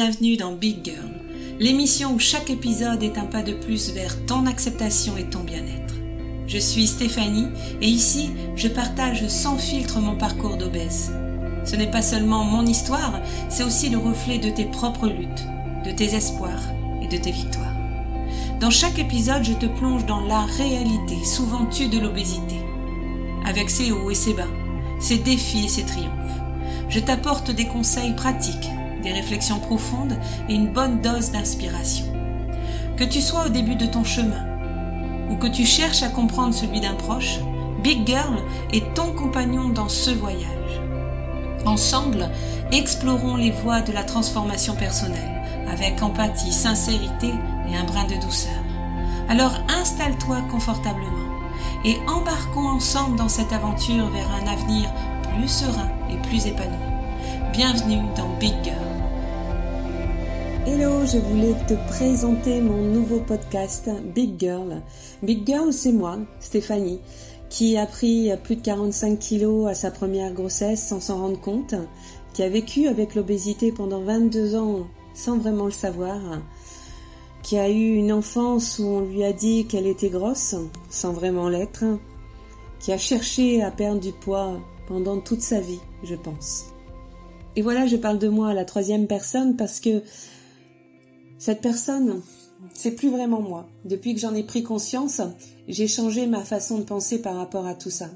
bienvenue dans Big Girl, l'émission où chaque épisode est un pas de plus vers ton acceptation et ton bien-être. Je suis Stéphanie et ici, je partage sans filtre mon parcours d'obèse. Ce n'est pas seulement mon histoire, c'est aussi le reflet de tes propres luttes, de tes espoirs et de tes victoires. Dans chaque épisode, je te plonge dans la réalité, souvent tue de l'obésité, avec ses hauts et ses bas, ses défis et ses triomphes. Je t'apporte des conseils pratiques des réflexions profondes et une bonne dose d'inspiration. Que tu sois au début de ton chemin ou que tu cherches à comprendre celui d'un proche, Big Girl est ton compagnon dans ce voyage. Ensemble, explorons les voies de la transformation personnelle avec empathie, sincérité et un brin de douceur. Alors installe-toi confortablement et embarquons ensemble dans cette aventure vers un avenir plus serein et plus épanoui. Bienvenue dans Big Girl. Hello, je voulais te présenter mon nouveau podcast Big Girl. Big Girl, c'est moi, Stéphanie, qui a pris plus de 45 kilos à sa première grossesse sans s'en rendre compte, qui a vécu avec l'obésité pendant 22 ans sans vraiment le savoir, qui a eu une enfance où on lui a dit qu'elle était grosse sans vraiment l'être, qui a cherché à perdre du poids pendant toute sa vie, je pense. Et voilà, je parle de moi à la troisième personne parce que cette personne, c'est plus vraiment moi. Depuis que j'en ai pris conscience, j'ai changé ma façon de penser par rapport à tout ça.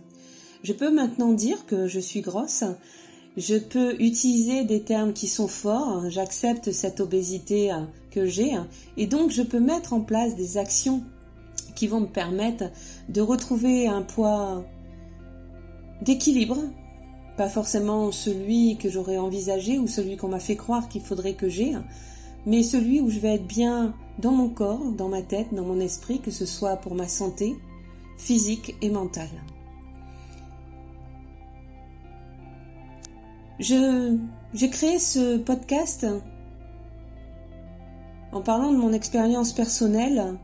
Je peux maintenant dire que je suis grosse. Je peux utiliser des termes qui sont forts. J'accepte cette obésité hein, que j'ai. Et donc, je peux mettre en place des actions qui vont me permettre de retrouver un poids d'équilibre. Pas forcément celui que j'aurais envisagé ou celui qu'on m'a fait croire qu'il faudrait que j'ai, mais celui où je vais être bien dans mon corps, dans ma tête, dans mon esprit, que ce soit pour ma santé physique et mentale. Je, j'ai créé ce podcast en parlant de mon expérience personnelle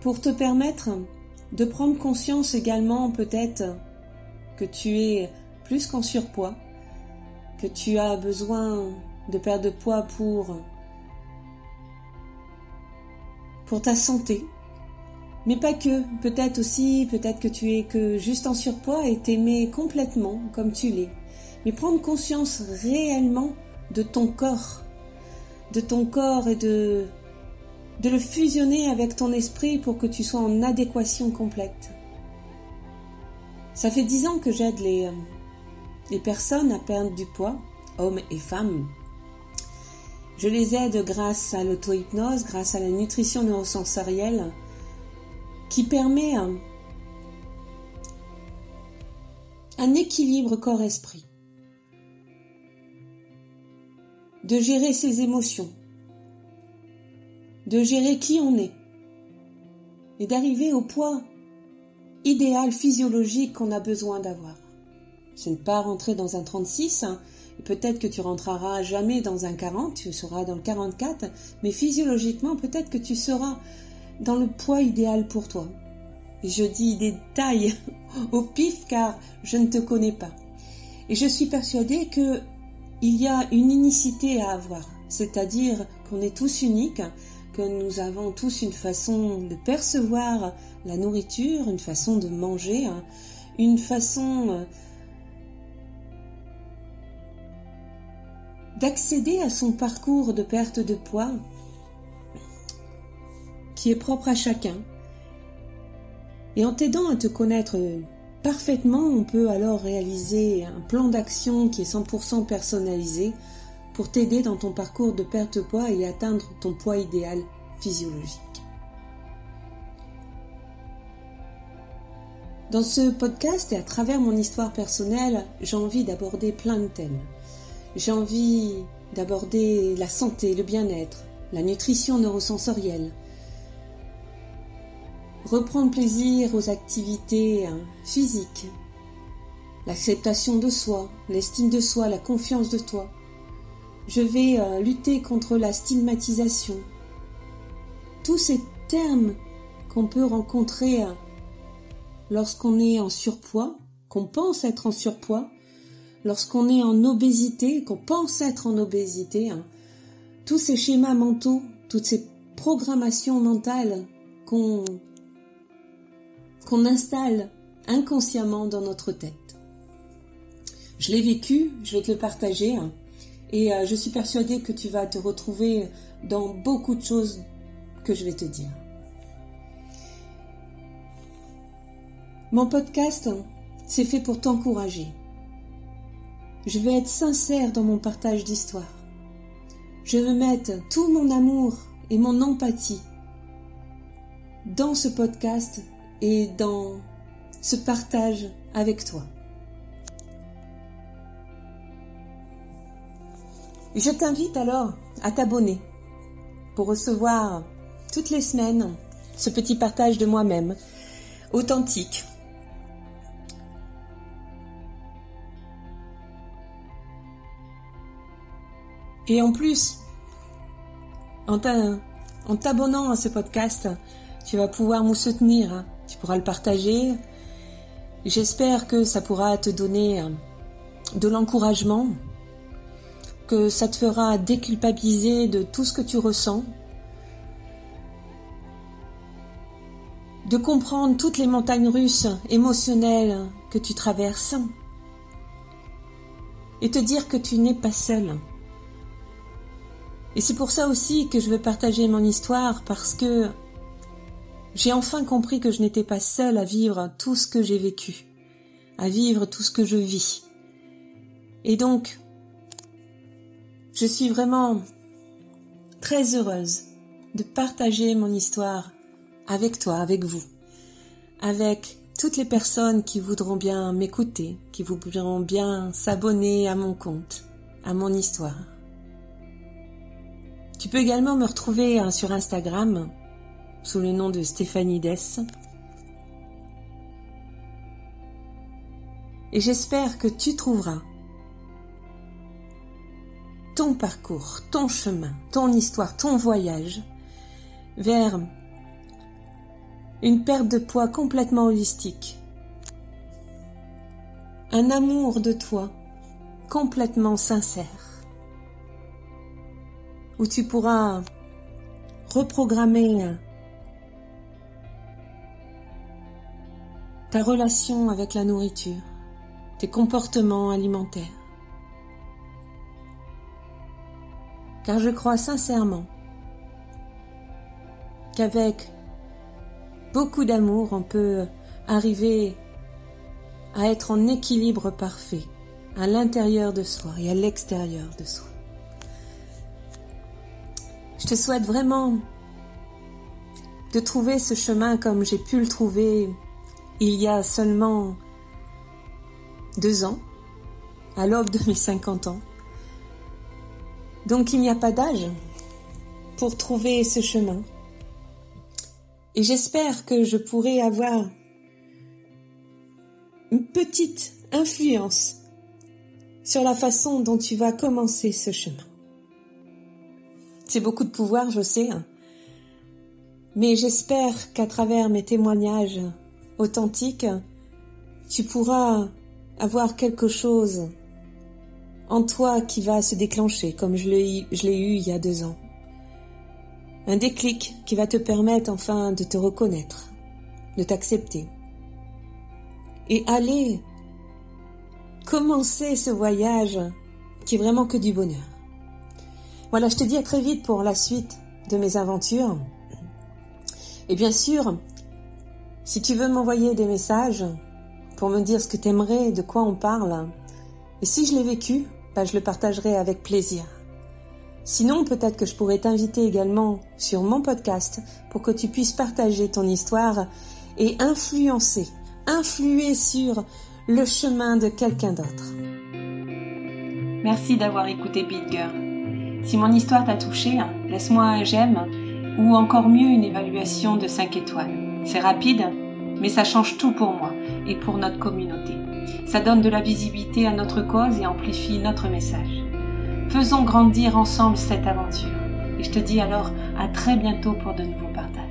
pour te permettre de prendre conscience également peut-être que tu es plus qu'en surpoids, que tu as besoin de perdre de poids pour ta santé. Mais pas que, peut-être aussi, peut-être que tu es que juste en surpoids et t'aimer complètement comme tu l'es. Mais prendre conscience réellement de ton corps, de ton corps et de, de le fusionner avec ton esprit pour que tu sois en adéquation complète. Ça fait dix ans que j'aide les, euh, les personnes à perdre du poids, hommes et femmes, je les aide grâce à l'auto-hypnose, grâce à la nutrition neurosensorielle qui permet un, un équilibre corps-esprit, de gérer ses émotions, de gérer qui on est et d'arriver au poids idéal physiologique qu'on a besoin d'avoir. C'est ne pas rentrer dans un 36, Peut-être que tu rentreras jamais dans un 40, tu seras dans le 44, mais physiologiquement, peut-être que tu seras dans le poids idéal pour toi. Je dis des tailles au pif car je ne te connais pas. Et je suis persuadée que il y a une unicité à avoir, c'est-à-dire qu'on est tous uniques, que nous avons tous une façon de percevoir la nourriture, une façon de manger, hein, une façon d'accéder à son parcours de perte de poids qui est propre à chacun. Et en t'aidant à te connaître parfaitement, on peut alors réaliser un plan d'action qui est 100% personnalisé pour t'aider dans ton parcours de perte de poids et atteindre ton poids idéal physiologique. Dans ce podcast et à travers mon histoire personnelle, j'ai envie d'aborder plein de thèmes. J'ai envie d'aborder la santé, le bien-être, la nutrition neurosensorielle, reprendre plaisir aux activités hein, physiques, l'acceptation de soi, l'estime de soi, la confiance de toi. Je vais euh, lutter contre la stigmatisation. Tous ces termes qu'on peut rencontrer hein, lorsqu'on est en surpoids, qu'on pense être en surpoids, lorsqu'on est en obésité, qu'on pense être en obésité, hein, tous ces schémas mentaux, toutes ces programmations mentales qu'on installe inconsciemment dans notre tête. Je l'ai vécu, je vais te le partager, hein, et euh, je suis persuadée que tu vas te retrouver dans beaucoup de choses que je vais te dire. Mon podcast, c'est fait pour t'encourager. Je veux être sincère dans mon partage d'histoire. Je veux mettre tout mon amour et mon empathie dans ce podcast et dans ce partage avec toi. Je t'invite alors à t'abonner pour recevoir toutes les semaines ce petit partage de moi-même, authentique, Et en plus, en t'abonnant à ce podcast, tu vas pouvoir me soutenir, tu pourras le partager. J'espère que ça pourra te donner euh, de l'encouragement, que ça te fera déculpabiliser de tout ce que tu ressens, de comprendre toutes les montagnes russes émotionnelles que tu traverses et te dire que tu n'es pas seul. Et c'est pour ça aussi que je veux partager mon histoire parce que j'ai enfin compris que je n'étais pas seule à vivre tout ce que j'ai vécu, à vivre tout ce que je vis. Et donc, je suis vraiment très heureuse de partager mon histoire avec toi, avec vous, avec toutes les personnes qui voudront bien m'écouter, qui voudront bien s'abonner à mon compte, à mon histoire. Tu peux également me retrouver hein, sur Instagram sous le nom de Stéphanie Dess. Et j'espère que tu trouveras ton parcours, ton chemin, ton histoire, ton voyage vers une perte de poids complètement holistique, un amour de toi complètement sincère où tu pourras reprogrammer ta relation avec la nourriture, tes comportements alimentaires. Car je crois sincèrement qu'avec beaucoup d'amour, on peut arriver à être en équilibre parfait à l'intérieur de soi et à l'extérieur de soi. Je te souhaite vraiment de trouver ce chemin comme j'ai pu le trouver il y a seulement deux ans, à l'aube de mes 50 ans. Donc il n'y a pas d'âge pour trouver ce chemin. Et j'espère que je pourrai avoir une petite influence sur la façon dont tu vas commencer ce chemin. C'est beaucoup de pouvoir, je sais. Mais j'espère qu'à travers mes témoignages authentiques, tu pourras avoir quelque chose en toi qui va se déclencher, comme je l'ai eu il y a deux ans. Un déclic qui va te permettre enfin de te reconnaître, de t'accepter. Et aller commencer ce voyage qui est vraiment que du bonheur. Voilà, je te dis à très vite pour la suite de mes aventures. Et bien sûr, si tu veux m'envoyer des messages pour me dire ce que tu aimerais, de quoi on parle, et si je l'ai vécu, bah, je le partagerai avec plaisir. Sinon, peut-être que je pourrais t'inviter également sur mon podcast pour que tu puisses partager ton histoire et influencer, influer sur le chemin de quelqu'un d'autre. Merci d'avoir écouté Girl. Si mon histoire t'a touché, laisse-moi un j'aime ou encore mieux une évaluation de 5 étoiles. C'est rapide, mais ça change tout pour moi et pour notre communauté. Ça donne de la visibilité à notre cause et amplifie notre message. Faisons grandir ensemble cette aventure. Et je te dis alors à très bientôt pour de nouveaux partages.